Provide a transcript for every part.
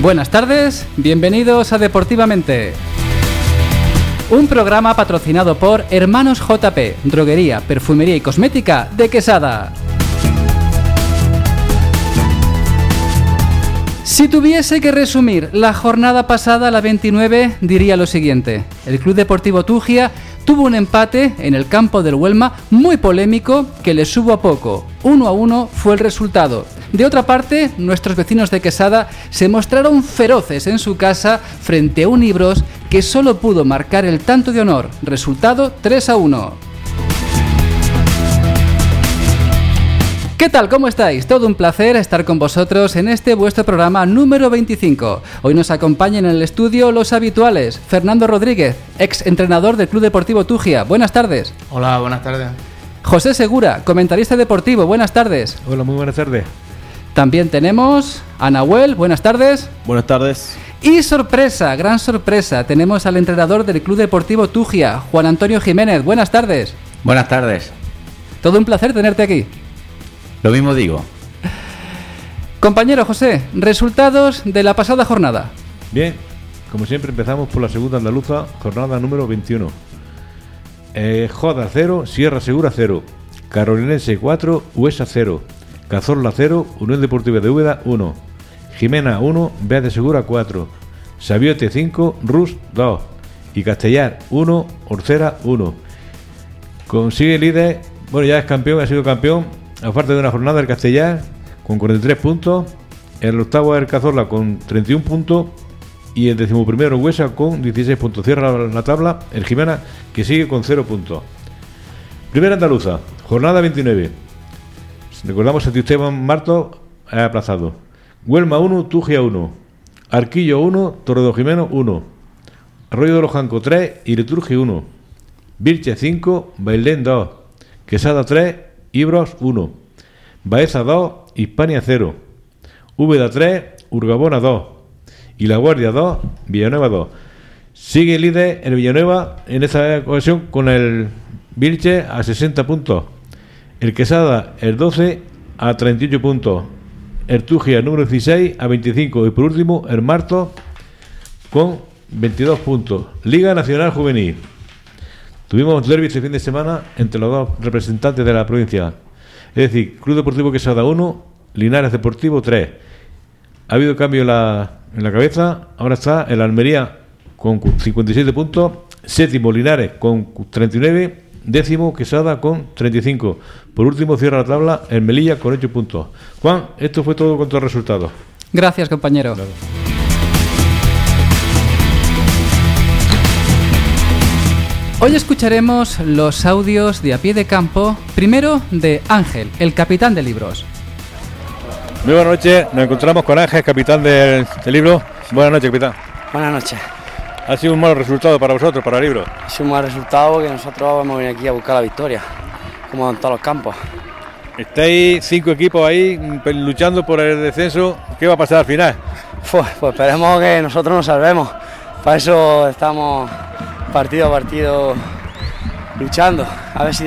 Buenas tardes, bienvenidos a Deportivamente. Un programa patrocinado por Hermanos JP, Droguería, Perfumería y Cosmética de Quesada. Si tuviese que resumir la jornada pasada, la 29, diría lo siguiente. El Club Deportivo Tugia tuvo un empate en el campo del Huelma muy polémico que le subo a poco. Uno a uno fue el resultado. De otra parte, nuestros vecinos de Quesada se mostraron feroces en su casa frente a un Ibros que solo pudo marcar el tanto de honor. Resultado 3 a 1. ¿Qué tal? ¿Cómo estáis? Todo un placer estar con vosotros en este vuestro programa número 25. Hoy nos acompañan en el estudio los habituales. Fernando Rodríguez, ex entrenador del Club Deportivo Tugia. Buenas tardes. Hola, buenas tardes. José Segura, comentarista deportivo. Buenas tardes. Hola, muy buenas tardes. También tenemos a Nahuel. Buenas tardes. Buenas tardes. Y sorpresa, gran sorpresa, tenemos al entrenador del Club Deportivo Tugia, Juan Antonio Jiménez. Buenas tardes. Buenas tardes. Todo un placer tenerte aquí. Lo mismo digo. Compañero José, resultados de la pasada jornada. Bien, como siempre empezamos por la segunda andaluza, jornada número 21. Eh, Joda 0, Sierra Segura 0, Carolinense 4, Huesa 0, Cazorla 0, Unión Deportiva de Úbeda 1, Jimena 1, Bea de Segura 4, Sabiote 5, Rus 2 y Castellar 1, Orcera 1. Consigue líder, bueno ya es campeón, ha sido campeón. Aparte de una jornada el Castellar con 43 puntos, el octavo el Cazorla con 31 puntos. Y el decimoprimero Huesa con 16 puntos. Cierra la tabla el Jimena que sigue con 0 puntos. Primera andaluza, jornada 29. Recordamos que Esteban Marto aplazado. Huelma 1, Tugia 1. Arquillo 1, Torredo Jimeno 1. Arroyo de los Jancos 3 y Liturgi 1. Virche 5, Bailén 2. Quesada 3, Ibros 1, Baeza 2, Hispania 0, Úbeda 3, Urgabona 2 y La Guardia 2, Villanueva 2. Sigue líder el Villanueva en esta ocasión con el Vilche a 60 puntos, el Quesada el 12 a 38 puntos, el Tugia número 16 a 25 y por último el Marto con 22 puntos. Liga Nacional Juvenil. Tuvimos derby este fin de semana entre los dos representantes de la provincia. Es decir, Club Deportivo Quesada 1, Linares Deportivo 3. Ha habido cambio en la, en la cabeza. Ahora está el Almería con 57 puntos. Séptimo, Linares con 39. Décimo, Quesada con 35. Por último, cierra la tabla el Melilla con 8 puntos. Juan, esto fue todo con los resultados. Gracias, compañero. Claro. Hoy escucharemos los audios de a pie de campo, primero de Ángel, el capitán de libros. Muy buenas noches, nos encontramos con Ángel, capitán del, libro. Buenas noches, capitán. Buenas noches. ¿Ha sido un mal resultado para vosotros, para el libro? Ha sido un mal resultado porque nosotros hemos venido aquí a buscar la victoria, como en todos los campos. Estáis cinco equipos ahí luchando por el descenso. ¿Qué va a pasar al final? Pues, pues esperemos que nosotros nos salvemos. Para eso estamos partido a partido luchando. A ver si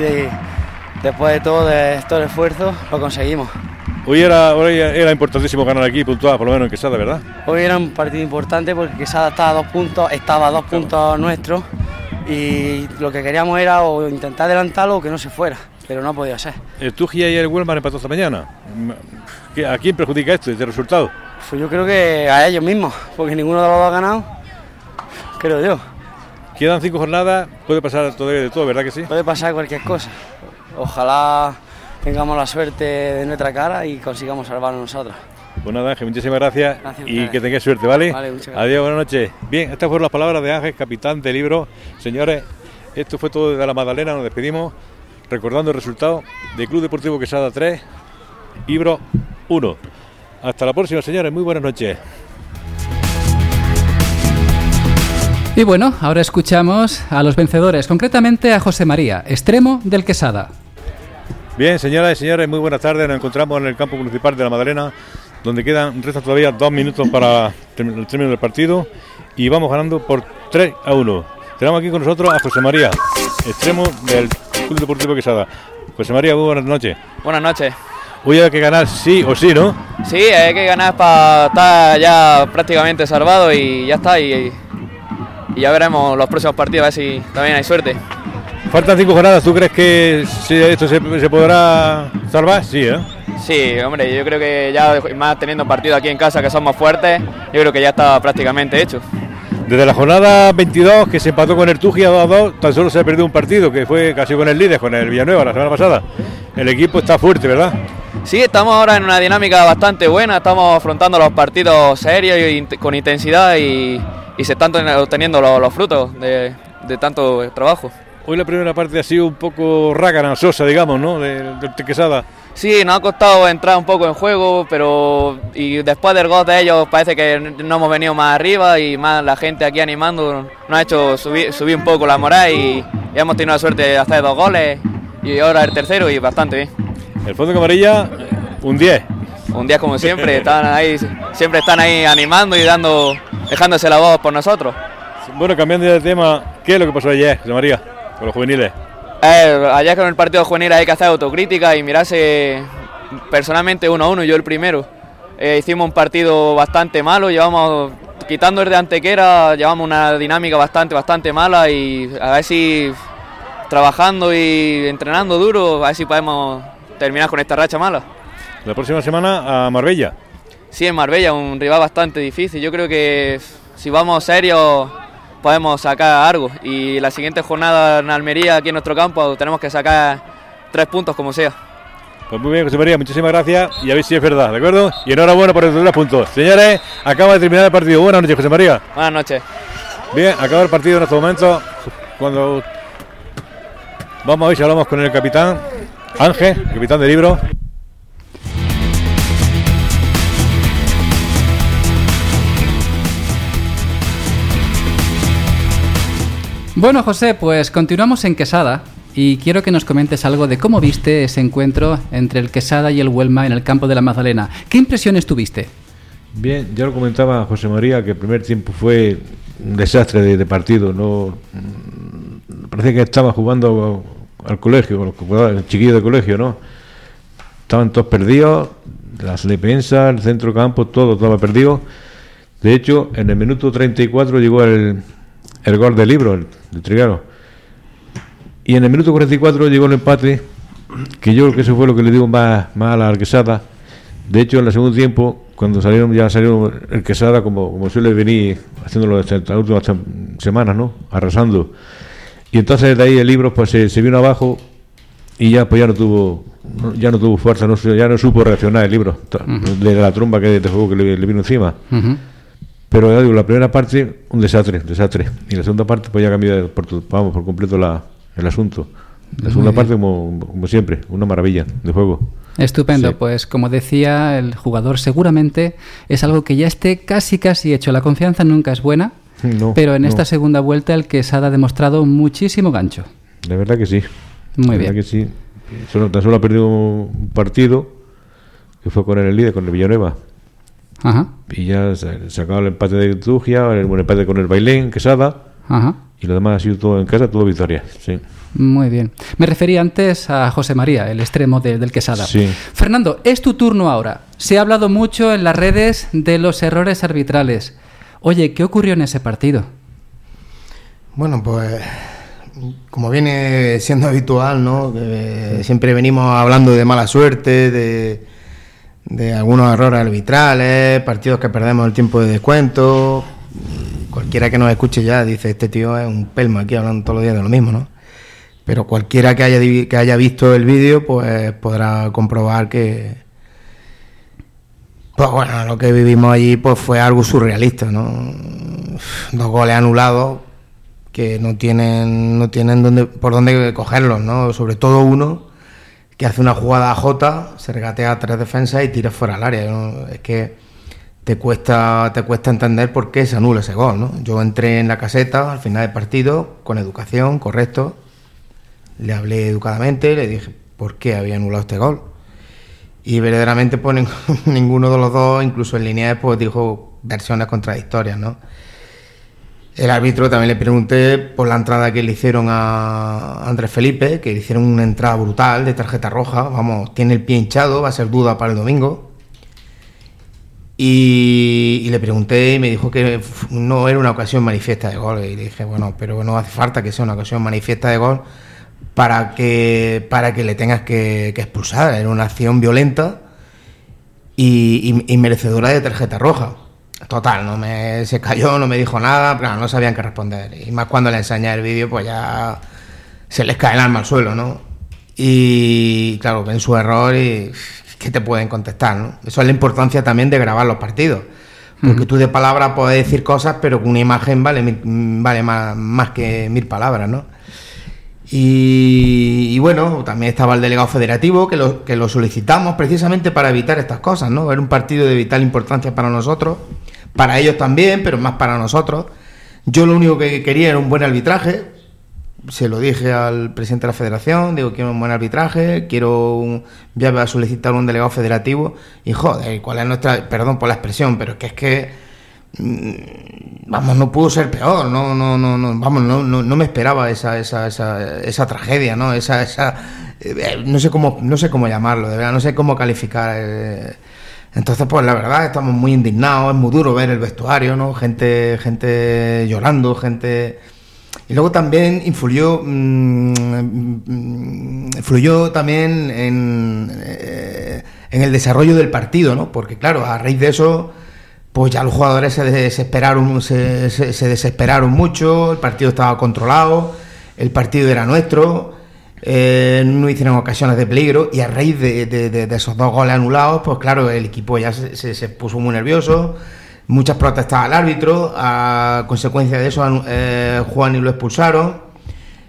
después de todo de estos esfuerzos lo conseguimos. Hoy era, hoy era importantísimo ganar aquí, puntuar por lo menos en Quesada, ¿verdad? Hoy era un partido importante porque Quesada estaba a dos puntos, estaba a dos puntos nuestros y lo que queríamos era o intentar adelantarlo o que no se fuera, pero no podía ser. ¿El Tugia y el Huelma empató esta mañana? ¿A quién perjudica esto, este resultado? Pues yo creo que a ellos mismos, porque ninguno de los dos ha ganado, creo yo. Quedan cinco jornadas, puede pasar todo de todo, ¿verdad que sí? Puede pasar cualquier cosa. Ojalá tengamos la suerte de nuestra cara y consigamos salvarnos nosotros. Pues nada, Ángel, muchísimas gracias, y que tengáis suerte, ¿vale? vale muchas gracias. Adiós, buenas noches. Bien, estas fueron las palabras de Ángel, capitán del libro. Señores, esto fue todo desde la Magdalena, nos despedimos recordando el resultado de Club Deportivo Quesada 3, Ibro 1. Hasta la próxima, señores, muy buenas noches. Y bueno, ahora escuchamos a los vencedores, concretamente a José María, extremo del Quesada. Bien, señoras y señores, muy buenas tardes. Nos encontramos en el campo municipal de la Madalena, donde quedan, resta todavía dos minutos para el término del partido y vamos ganando por 3 a 1. Tenemos aquí con nosotros a José María, extremo del Club Deportivo Quesada. José María, muy buenas noches. Buenas noches. Hoy hay que ganar sí o sí, ¿no? Sí, hay que ganar para estar ya prácticamente salvado y ya está. Y, y ya veremos los próximos partidos, a ver si también hay suerte. Faltan cinco jornadas, ¿tú crees que esto se, se podrá salvar? Sí, ¿eh? Sí, hombre, yo creo que ya más teniendo partido aquí en casa que somos fuertes, yo creo que ya está prácticamente hecho. Desde la jornada 22 que se empató con el Tugia 2 a 2, tan solo se ha perdido un partido que fue casi con el líder, con el Villanueva la semana pasada. El equipo está fuerte, ¿verdad? Sí, estamos ahora en una dinámica bastante buena, estamos afrontando los partidos serios y con intensidad y, y se están ten- obteniendo los, los frutos de, de tanto trabajo. Hoy la primera parte ha sido un poco rácana, sosa, digamos, ¿no? De- Del Quesada. Sí, nos ha costado entrar un poco en juego, pero y después del gol de ellos parece que no hemos venido más arriba y más la gente aquí animando nos ha hecho subir, subir un poco la moral y, y hemos tenido la suerte de hacer dos goles y ahora el tercero y bastante bien. El fondo camarilla, un 10. Un día como siempre, están ahí, siempre están ahí animando y dando, dejándose la voz por nosotros. Bueno, cambiando de tema, ¿qué es lo que pasó ayer, José María, con los juveniles? Eh, allá con el partido juvenil hay que hacer autocrítica y mirarse personalmente uno a uno, yo el primero. Eh, hicimos un partido bastante malo, llevamos, quitando el de Antequera, llevamos una dinámica bastante, bastante mala y a ver si trabajando y entrenando duro, a ver si podemos terminar con esta racha mala. La próxima semana a Marbella. Sí, en Marbella, un rival bastante difícil. Yo creo que si vamos serios podemos sacar algo. Y la siguiente jornada en Almería, aquí en nuestro campo, tenemos que sacar tres puntos como sea. Pues muy bien, José María, muchísimas gracias y a ver si es verdad, ¿de acuerdo? Y enhorabuena por esos tres puntos. Señores, acaba de terminar el partido. Buenas noches, José María. Buenas noches. Bien, acaba el partido en estos momentos. Cuando vamos a ver si hablamos con el capitán Ángel, el capitán del libro. Bueno, José, pues continuamos en Quesada y quiero que nos comentes algo de cómo viste ese encuentro entre el Quesada y el Huelma en el campo de la Magdalena. ¿Qué impresiones tuviste? Bien, ya lo comentaba José María que el primer tiempo fue un desastre de, partido. No parece que estaba jugando al colegio, con los jugadores, el chiquillo de colegio, ¿no? Estaban todos perdidos, las defensas, el centro campo, todo estaba perdido. De hecho, en el minuto 34 llegó el, el gol del libro, el, de Trigaro. Y en el minuto 44 llegó el empate, que yo creo que eso fue lo que le dio más, más a la Arquesada. De hecho, en el segundo tiempo, cuando salieron, ya salieron el Quesada, como, como suele venir haciéndolo estas estas últimas sem- semanas, ¿no? Arrasando. Y entonces de ahí el libro pues se, se vino abajo y ya pues ya no tuvo ya no tuvo fuerza, no, ya no supo reaccionar el libro ta- de la tromba que de juego que le, le vino encima. Pero ya digo, la primera parte, un desastre, desastre. Y la segunda parte, pues ya cambió por, vamos, por completo la, el asunto. La segunda parte, como, como siempre, una maravilla de juego. Estupendo, Sí. pues como decía el jugador, seguramente es algo que ya esté casi casi hecho. La confianza nunca es buena, No, pero en no. esta segunda vuelta el Quesada ha demostrado muchísimo gancho. La verdad que sí. Muy la bien. verdad que sí. Solo, tan solo ha perdido un partido, que fue con el líder, con el Villanueva. Ajá, Y ya se, se acabó el empate de Tugia, el buen empate con el Bailén, Quesada. ajá. Y lo demás ha sido todo en casa, todo victoria. Sí. Muy bien. Me refería antes a José María, el extremo de- del Quesada. Sí. Fernando, es tu turno ahora. Se ha hablado mucho en las redes de los errores arbitrales. Oye, ¿qué ocurrió en ese partido? Bueno, pues como viene siendo habitual, ¿no? Que siempre venimos hablando de mala suerte, de, de algunos errores arbitrales, partidos que perdemos el tiempo de descuento. Cualquiera que nos escuche ya dice, este tío es un pelma aquí hablando todos los días de lo mismo, ¿no? Pero cualquiera que haya, que haya visto el vídeo, pues podrá comprobar que, pues bueno, lo que vivimos allí pues fue algo surrealista, ¿no? Dos goles anulados que no tienen no tienen dónde, por dónde cogerlos, ¿no? Sobre todo uno que hace una jugada Jota, se regatea a tres defensas y tira fuera al área. Es que te cuesta te cuesta entender por qué se anula ese gol, ¿no? Yo entré en la caseta al final del partido con educación, correcto. Le hablé educadamente, le dije por qué había anulado este gol. Y verdaderamente pues ning- ninguno de los dos, incluso en línea, pues dijo versiones contradictorias, ¿no? El árbitro también le pregunté por la entrada que le hicieron a Andrés Felipe, que le hicieron una entrada brutal de tarjeta roja, vamos, tiene el pie hinchado, va a ser duda para el domingo. Y, le pregunté y me dijo que no era una ocasión manifiesta de gol. Y le dije, bueno, pero no hace falta que sea una ocasión manifiesta de gol para que, para que le tengas que, expulsar. Era una acción violenta y merecedora de tarjeta roja. Total, no me se cayó, no me dijo nada, claro, no sabían qué responder. Y más cuando le enseñé el vídeo, pues ya se les cae el alma al suelo, ¿no? Y claro, ven su error y ¿qué te pueden contestar, no? Eso es la importancia también de grabar los partidos. Porque tú de palabra puedes decir cosas, pero con una imagen vale, vale más, más que mil palabras, ¿no? Y, y bueno, también estaba el delegado federativo que lo, que lo solicitamos precisamente para evitar estas cosas, ¿no? Era un partido de vital importancia para nosotros, para ellos también, pero más para nosotros. Yo lo único que quería era un buen arbitraje. Se lo dije al presidente de la federación, digo, quiero un buen arbitraje, quiero un, voy a solicitar un delegado federativo y joder, ¿cuál es nuestra, perdón por la expresión, pero es que es que mm, vamos, no pudo ser peor, no, no, no, no vamos, no, no, no me esperaba esa, esa, esa, esa tragedia, ¿no? Esa, esa, eh, no sé cómo, no sé cómo llamarlo, de verdad, no sé cómo calificar. eh. Entonces, pues la verdad, estamos muy indignados, es muy duro ver el vestuario, ¿no? Gente, gente llorando, gente. Y luego también influyó, mm, mm, influyó también en, eh, en el desarrollo del partido, ¿no? Porque claro, a raíz de eso, pues ya los jugadores se desesperaron, se, se- se desesperaron mucho, el partido estaba controlado, el partido era nuestro, eh, no hicieron ocasiones de peligro y a raíz de, esos dos goles anulados, pues claro, el equipo ya se, puso muy nervioso, muchas protestas al árbitro, a consecuencia de eso eh, Juan y lo expulsaron,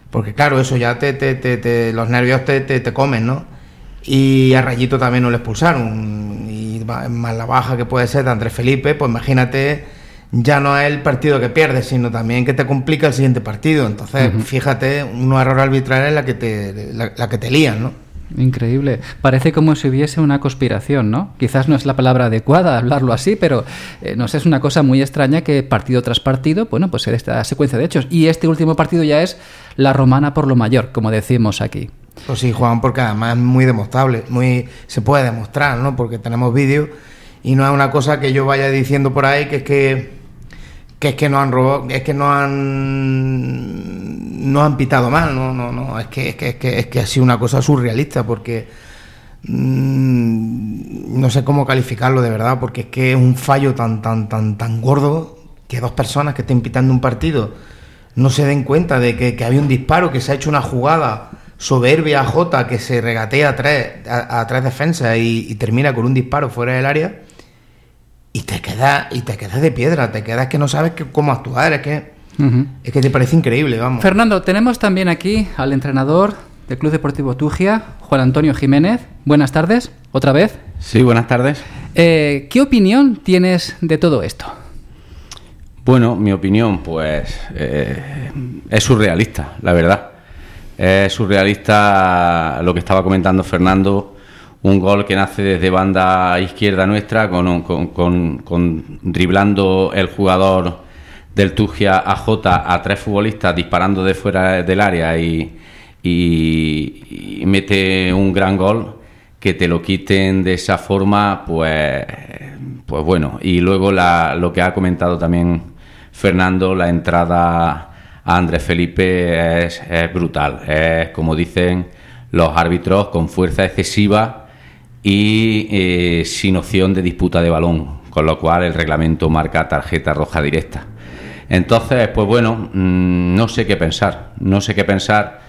porque claro, eso ya te, te- te- te- los nervios te, te- comen, ¿no? Y a Rayito también no le expulsaron, y más la baja que puede ser de Andrés Felipe, pues imagínate, ya no es el partido que pierdes, sino también que te complica el siguiente partido, entonces fíjate, unos errores arbitrales la que te, la, la que te lían, ¿no? Increíble. Parece como si hubiese una conspiración, ¿no? Quizás no es la palabra adecuada hablarlo así, pero eh, no sé, es una cosa muy extraña que partido tras partido, bueno, pues en esta secuencia de hechos. Y este último partido ya es la romana por lo mayor, como decimos aquí. Pues sí, Juan, porque además es muy demostrable, muy se puede demostrar, ¿no? Porque tenemos vídeos y no es una cosa que yo vaya diciendo por ahí que es que que es que no han robado, es que no han no han pitado mal, no, no, no, es que es que es que, es que ha sido una cosa surrealista porque mm, no sé cómo calificarlo de verdad, porque es que es un fallo tan tan tan tan gordo que dos personas que estén pitando un partido no se den cuenta de que, había un disparo, que se ha hecho una jugada soberbia a Jota que se regatea a tres, a, defensas y termina con un disparo fuera del área y te quedas y te quedas de piedra, te quedas que no sabes que- cómo actuar, es que es que te parece increíble, vamos. Fernando, tenemos también aquí al entrenador del Club Deportivo Tugia, Juan Antonio Jiménez. Buenas tardes, otra vez. Sí, buenas tardes. Eh, ¿Qué opinión tienes de todo esto? Bueno, mi opinión, pues eh, es surrealista, la verdad. Es surrealista lo que estaba comentando Fernando, un gol que nace desde banda izquierda nuestra, con, con, con- con- driblando el jugador del Tugia a J a tres futbolistas disparando de fuera del área y, y- mete un gran gol que te lo quiten de esa forma, pues, pues bueno. Y luego la- lo que ha comentado también Fernando, la entrada a Andrés Felipe es, es brutal. Es, como dicen los árbitros, con fuerza excesiva y eh, sin opción de disputa de balón, con lo cual el reglamento marca tarjeta roja directa. Entonces, pues bueno, mm, no sé qué pensar, no sé qué pensar,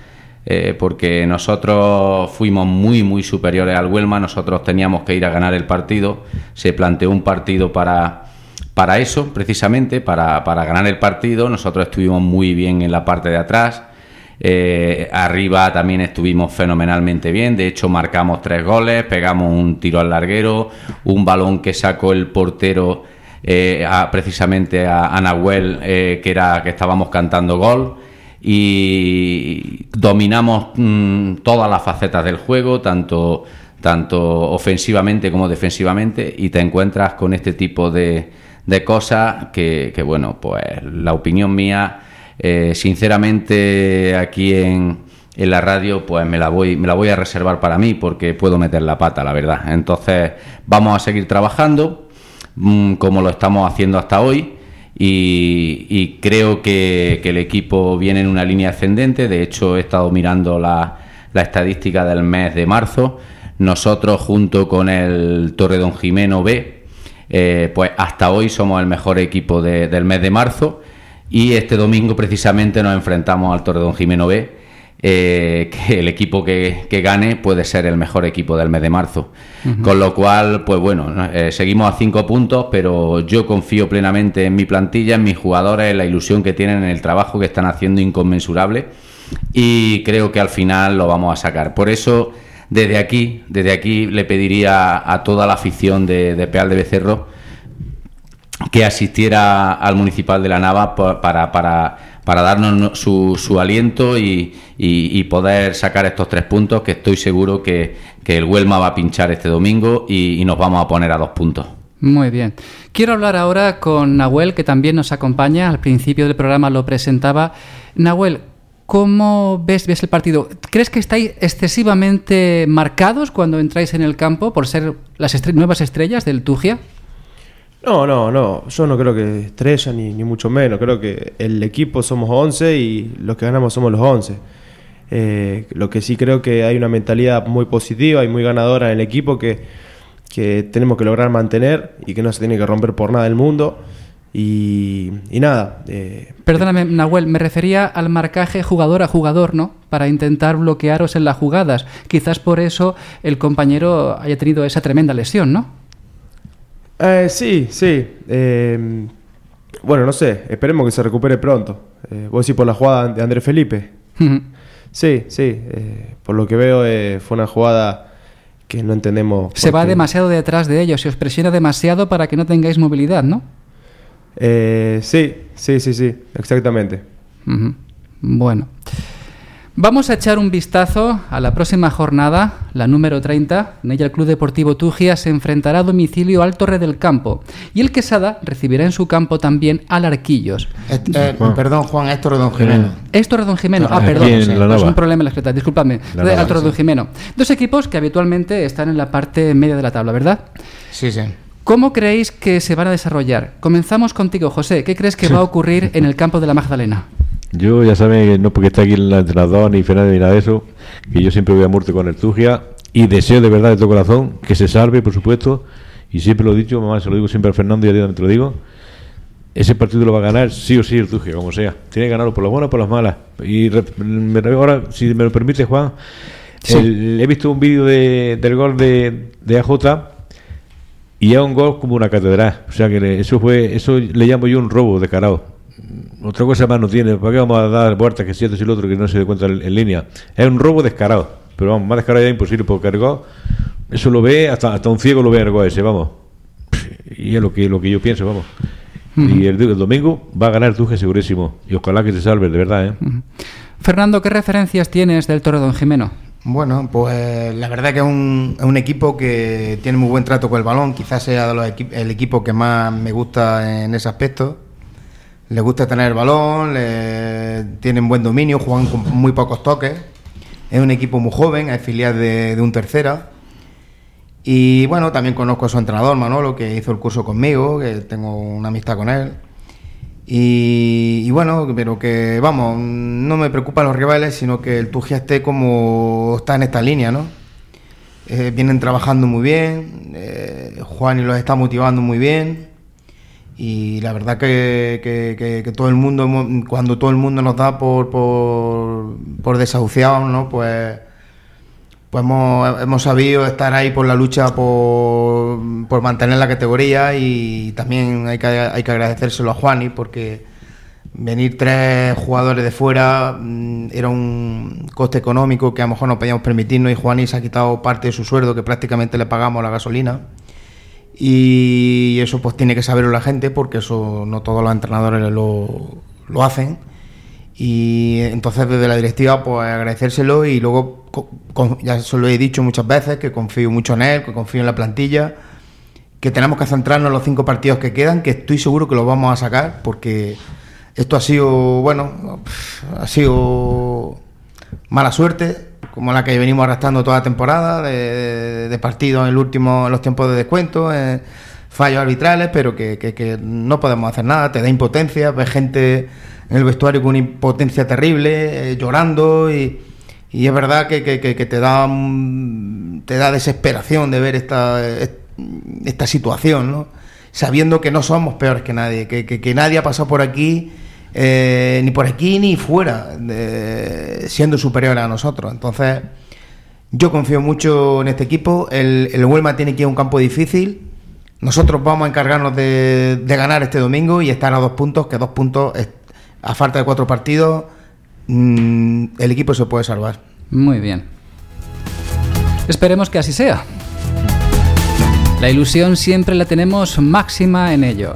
eh, porque nosotros fuimos muy, muy superiores al Huelma, nosotros teníamos que ir a ganar el partido, se planteó un partido para, para eso, precisamente, para, para ganar el partido, nosotros estuvimos muy bien en la parte de atrás, eh, arriba también estuvimos fenomenalmente bien, de hecho marcamos tres goles, pegamos un tiro al larguero, un balón que sacó el portero eh, precisamente a, a Nahuel, eh, que era que estábamos cantando gol. Y dominamos mm, todas las facetas del juego, tanto, tanto ofensivamente como defensivamente, y te encuentras con este tipo de, de cosas que, que, bueno, pues la opinión mía, eh, sinceramente aquí en, en la radio, pues me la voy, me la voy a reservar para mí porque puedo meter la pata, la verdad. Entonces, vamos a seguir trabajando mm, como lo estamos haciendo hasta hoy. Y, creo que, el equipo viene en una línea ascendente. De hecho, he estado mirando la, estadística del mes de marzo. Nosotros, junto con el Torre Don Jimeno B, eh, pues hasta hoy somos el mejor equipo del mes de marzo. Y este domingo, precisamente, nos enfrentamos al Torre Don Jimeno B eh, que el equipo que, gane puede ser el mejor equipo del mes de marzo. Con lo cual, pues bueno, eh, seguimos a cinco puntos, pero yo confío plenamente en mi plantilla, en mis jugadores, en la ilusión que tienen, en el trabajo que están haciendo inconmensurable y creo que al final lo vamos a sacar. Por eso, desde aquí, desde aquí le pediría a toda la afición de, de Peal de Becerro que asistiera al Municipal de la Nava para, para para darnos su, su aliento y, poder sacar estos tres puntos que estoy seguro que, el Huelma va a pinchar este domingo y, nos vamos a poner a dos puntos. Muy bien. Quiero hablar ahora con Nahuel, que también nos acompaña. Al principio del programa lo presentaba. Nahuel, ¿cómo ves, ves el partido? ¿Crees que estáis excesivamente marcados cuando entráis en el campo por ser las nuevas estrellas del Tugia? No, no, no. Yo no creo que estrella ni, ni mucho menos. Creo que el equipo somos 11 y los que ganamos somos los 11. Eh, lo que sí creo que hay una mentalidad muy positiva y muy ganadora en el equipo que, tenemos que lograr mantener y que no se tiene que romper por nada el mundo. Y, nada. Eh, Perdóname, Nahuel, me refería al marcaje jugador a jugador, ¿no? Para intentar bloquearos en las jugadas. Quizás por eso el compañero haya tenido esa tremenda lesión, ¿no? Eh, sí, sí. Eh, bueno, no sé, esperemos que se recupere pronto. Eh, vos decís por la jugada de Andrés Felipe. sí, sí. Eh, por lo que veo fue una jugada que no entendemos. Se va demasiado detrás de ellos, se os presiona demasiado para que no tengáis movilidad, ¿no? sí, sí, sí, sí, exactamente. Bueno. Vamos a echar un vistazo a la próxima jornada, la número 30. En ella el Club Deportivo Tugia se enfrentará a domicilio al Torre del Campo y el Quesada recibirá en su campo también al Arquillos. Eh, perdón, Juan, es Torre Don Jimeno. Es Torre Don Jimeno. Ah, perdón. Es un problema en la escritura. Disculpadme. Al Torre Don Jimeno. Dos equipos que habitualmente están en la parte media de la tabla, ¿verdad? Sí, sí. ¿Cómo creéis que se van a desarrollar? Comenzamos contigo, José. ¿Qué crees que va a ocurrir en el campo de la Magdalena? Yo ya saben, no porque está aquí el entrenador ni Fernando ni nada de eso, que yo siempre voy a muerte con el Tugia y deseo de verdad de todo corazón que se salve, por supuesto, y siempre lo he dicho, mamá, se lo digo siempre a Fernando y a Dios te lo digo, ese partido lo va a ganar sí o sí el Tugia, como sea. Tiene que ganarlo por las buenas o por las malas. Y ahora, si me lo permite, Juan, he visto un vídeo de, del gol de, de AJ y es un gol como una catedral. O sea que eso fue, eso le llamo yo un robo de carao otra cosa más no tiene. ¿Para qué vamos a dar vueltas que si esto y lo otro que no se dé cuenta en, línea? Es un robo descarado. Pero vamos, más descarado ya imposible porque cargó. Eso lo ve, hasta, hasta un ciego lo ve a ese, vamos. Y es lo que, lo que yo pienso, vamos. Y el, domingo va a ganar el Tuje segurísimo. Y ojalá que te salve, de verdad, ¿eh? Fernando, ¿qué referencias tienes del Toro Don Jimeno? Bueno, pues la verdad que es un, un, equipo que tiene muy buen trato con el balón. Quizás sea el equipo que más me gusta en ese aspecto le gusta tener el balón, le, tienen buen dominio, juegan con muy pocos toques. Es un equipo muy joven, es filial de, un tercera. Y bueno, también conozco a su entrenador, Manolo, que hizo el curso conmigo, que tengo una amistad con él. Y, bueno, pero que vamos, no me preocupan los rivales, sino que el Tugia esté como está en esta línea, ¿no? Eh, vienen trabajando muy bien, eh, Juan y los está motivando muy bien y la verdad que, que, todo el mundo cuando todo el mundo nos da por por, por desahuciados no pues pues hemos, hemos, sabido estar ahí por la lucha por, por mantener la categoría y también hay que, hay que agradecérselo a Juani porque venir tres jugadores de fuera mm, era un coste económico que a lo mejor no podíamos permitirnos y Juani ha quitado parte de su sueldo que prácticamente le pagamos la gasolina y eso pues tiene que saberlo la gente porque eso no todos los entrenadores lo, lo hacen. Y entonces desde la directiva pues agradecérselo y luego ya se lo he dicho muchas veces que confío mucho en él, que confío en la plantilla, que tenemos que centrarnos en los cinco partidos que quedan, que estoy seguro que los vamos a sacar porque esto ha sido, bueno, ha sido mala suerte, como la que venimos arrastrando toda la temporada, de, partidos en, el último, los tiempos de descuento, eh, fallos arbitrales, pero que, no podemos hacer nada, te da impotencia, ves gente en el vestuario con una impotencia terrible, eh, llorando y, es verdad que, que- te da desesperación de ver esta, esta situación, ¿no? sabiendo que no somos peores que nadie, que- que nadie ha pasado por aquí, eh, ni por aquí ni fuera, siendo superior a nosotros. Entonces, yo confío mucho en este equipo. El, el Huelma tiene que ir a un campo difícil. Nosotros vamos a encargarnos de, de ganar este domingo y estar a dos puntos, que dos puntos, a falta de cuatro partidos, mm, el equipo se puede salvar. Muy bien. Esperemos que así sea. La ilusión siempre la tenemos máxima en ello.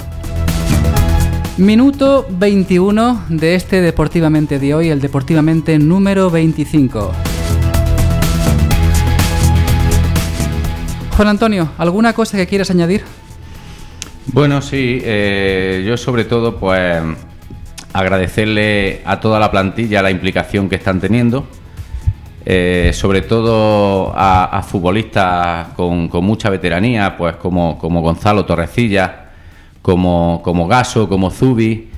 Minuto 21 de este Deportivamente de hoy, el Deportivamente número 25. Juan Antonio, ¿alguna cosa que quieras añadir? Bueno, sí, eh, yo sobre todo pues agradecerle a toda la plantilla la implicación que están teniendo, eh, sobre todo a, futbolistas con, con mucha veteranía, pues como, como Gonzalo Torrecilla, como, como Gaso, como Zubi,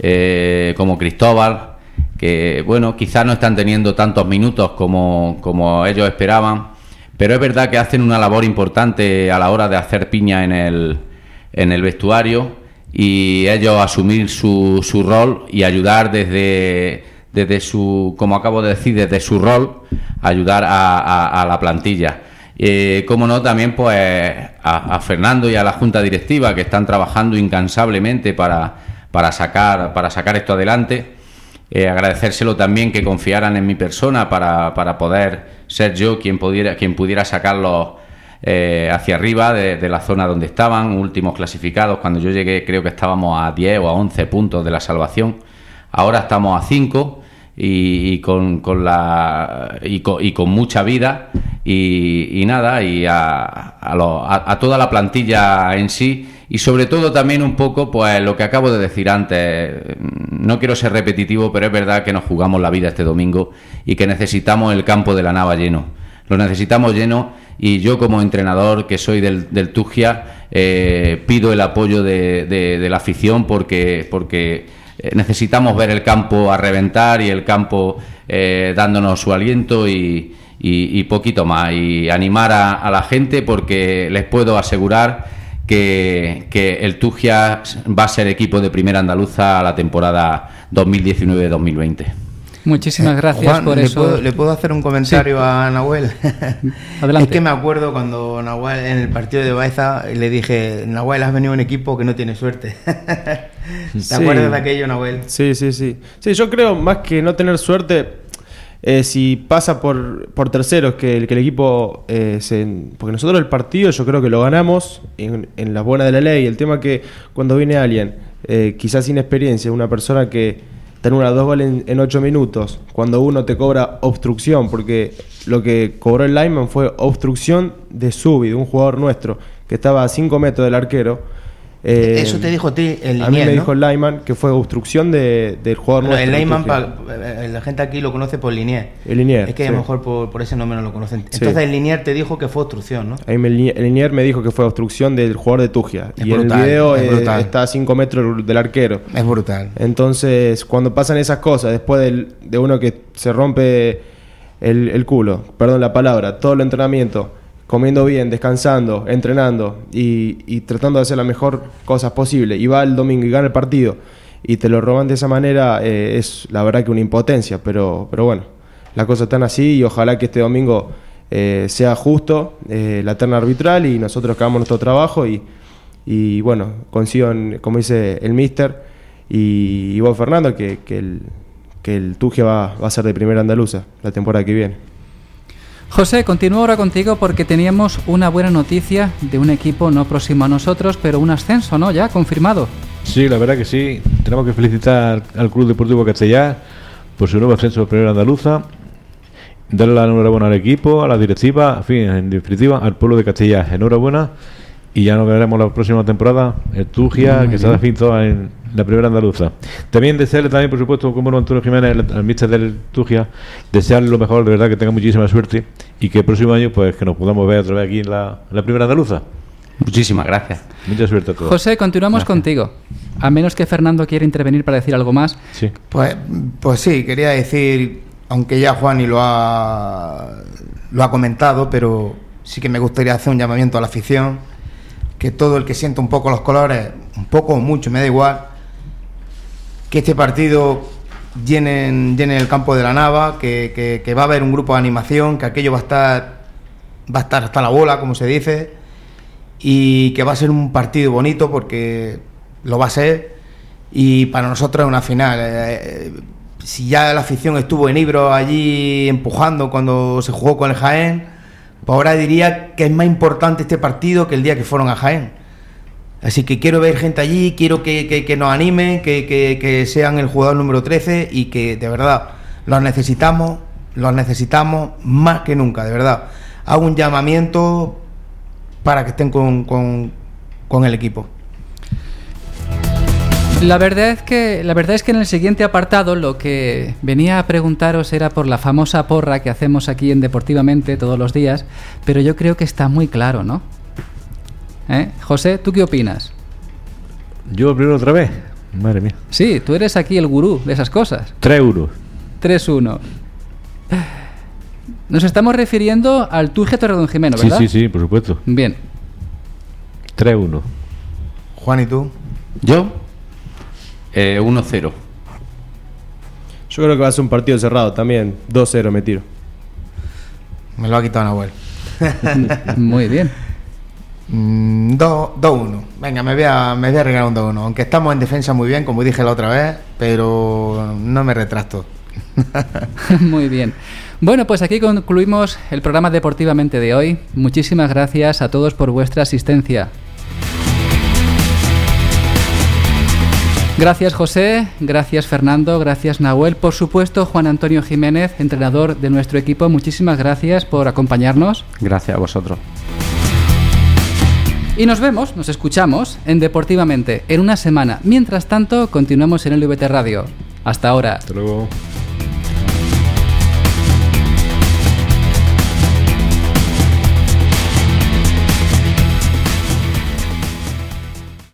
eh, como Cristóbal, que bueno, quizás no están teniendo tantos minutos como, como ellos esperaban, pero es verdad que hacen una labor importante a la hora de hacer piña en el, en el vestuario y ellos asumir su, su rol y ayudar desde, desde su, como acabo de decir, desde su rol, ayudar a, a- a la plantilla. Eh, como no, también pues a, Fernando y a la Junta Directiva que están trabajando incansablemente para, para, sacar, para sacar esto adelante. Eh, agradecérselo también que confiaran en mi persona para, para poder ser yo quien pudiera, quien pudiera sacarlos eh, hacia arriba de, de la zona donde estaban, últimos clasificados. Cuando yo llegué creo que estábamos a 10 o a 11 puntos de la salvación. Ahora estamos a 5 y, y con, con la, y, con, y con mucha vida. Y, nada, y a, a, lo- a- a toda la plantilla en sí. Y sobre todo también un poco pues lo que acabo de decir antes, no quiero ser repetitivo, pero es verdad que nos jugamos la vida este domingo y que necesitamos el campo de la Nava lleno. Lo necesitamos lleno y yo como entrenador que soy del, del Tugia eh, pido el apoyo de, de- de la afición porque, porque eh, necesitamos ver el campo a reventar y el campo eh, dándonos su aliento y, y- poquito más y animar a, a la gente porque les puedo asegurar que, que el Tugia va a ser equipo de primera andaluza a la temporada 2019-2020. Muchísimas gracias Juan, por ¿le eso. Puedo, ¿Le puedo hacer un comentario a Nahuel? Adelante. Es que me acuerdo cuando Nahuel en el partido de Baeza le dije, Nahuel, has venido a un equipo que no tiene suerte. ¿Te Sí. acuerdas de aquello, Nahuel? Sí, sí, sí. Sí, yo creo más que no tener suerte, eh, si pasa por, por terceros, que el, que el equipo eh, se... Porque nosotros el partido yo creo que lo ganamos en, en la buena de la ley. El tema que cuando viene alguien, eh, quizás sin experiencia, una persona que te anula dos goles en, en ocho minutos, cuando uno te cobra obstrucción, porque lo que cobró el lineman fue obstrucción de Subi, de un jugador nuestro, que estaba a 5 metros del arquero. Eh, Eso te dijo a ti el a mí me ¿no? dijo el Lyman que fue obstrucción de, del jugador el nuestro, Leyman, Tugia. pa- la gente aquí lo conoce por Linier. El Liniers, Es que a lo mejor por, por ese nombre no lo conocen. Sí. Entonces el Linier te dijo que fue obstrucción, ¿no? Ahí me- el Linier me dijo que fue obstrucción del jugador de Tugia. Es y brutal, el video es eh, está a 5 metros del arquero. Es brutal. Entonces, cuando pasan esas cosas, después del- de uno que se rompe el, el culo, perdón la palabra, todo el entrenamiento, comiendo bien, descansando, entrenando y, y tratando de hacer las mejor cosas posible, y va el domingo y gana el partido, y te lo roban de esa manera, eh, es la verdad que una impotencia, pero, pero bueno, las cosas están así y ojalá que este domingo eh, sea justo eh, la terna arbitral y nosotros hagamos nuestro trabajo y, y bueno, consigan, como dice el mister y, y vos Fernando, que, que el, que el Tugia va, va a ser de primera andaluza la temporada que viene. José, continúo ahora contigo porque teníamos una buena noticia de un equipo no próximo a nosotros, pero un ascenso, ¿no? Ya confirmado. Sí, la verdad que sí. Tenemos que felicitar al Club Deportivo Castellar por su nuevo ascenso a Primera Andaluza. Darle la enhorabuena al equipo, a la directiva, en fin, en definitiva, al pueblo de Castellar. Enhorabuena. Y ya nos veremos la próxima temporada. El Tugia, Muy que se ha en la Primera Andaluza. También desearle también, por supuesto, como no Antonio Jiménez, al- míster del Tugia, desearle lo mejor, de verdad, que tenga muchísima suerte y que el próximo año, pues, que nos podamos ver otra vez aquí en la, en la Primera Andaluza. Muchísimas gracias. Mucha suerte a todos. José, continuamos contigo. A menos que Fernando quiera intervenir para decir algo más. Sí. Pues, pues sí, quería decir, aunque ya Juani lo ha, lo ha comentado, pero sí que me gustaría hacer un llamamiento a la afición, que todo el que sienta un poco los colores, un poco o mucho, me da igual, que este partido llene, llene el campo de la Nava, que, va a haber un grupo de animación, que aquello va a estar, va a estar hasta la bola, como se dice, y que va a ser un partido bonito porque lo va a ser y para nosotros es una final. Eh, si ya la afición estuvo en Ibro allí empujando cuando se jugó con el Jaén, pues ahora diría que es más importante este partido que el día que fueron a Jaén. Así que quiero ver gente allí, quiero que, que- nos animen, que, que- que sean el jugador número 13 y que de verdad los necesitamos, los necesitamos más que nunca, de verdad. Hago un llamamiento para que estén con, con- con el equipo. La verdad es que la verdad es que en el siguiente apartado lo que venía a preguntaros era por la famosa porra que hacemos aquí en Deportivamente todos los días, pero yo creo que está muy claro, ¿no? ¿Eh? José, ¿tú qué opinas? Yo primero otra vez. Madre mía. Sí, tú eres aquí el gurú de esas cosas. 3 euros. 3-1. Nos estamos refiriendo al Tuge Torredón Jimeno, Sí, ¿verdad? sí, sí, por supuesto. Bien. 3-1. Juan, ¿y tú? Yo, eh, 1-0. Yo creo que va a ser un partido cerrado también. 2-0 me tiro. Me lo ha quitado Nahuel. Muy bien. Mm, dos- 2-1. Venga, me voy, a, me voy a regalar un 2-1. Aunque estamos en defensa muy bien, como dije la otra vez, pero no me retracto. Muy bien. Bueno, pues aquí concluimos el programa deportivamente de hoy. Muchísimas gracias a todos por vuestra asistencia. Gracias José, gracias Fernando, gracias Nahuel, por supuesto Juan Antonio Jiménez, entrenador de nuestro equipo, muchísimas gracias por acompañarnos Gracias a vosotros. Y nos vemos, nos escuchamos en Deportivamente en una semana. Mientras tanto, continuamos en el VT Radio. Hasta ahora. Hasta luego.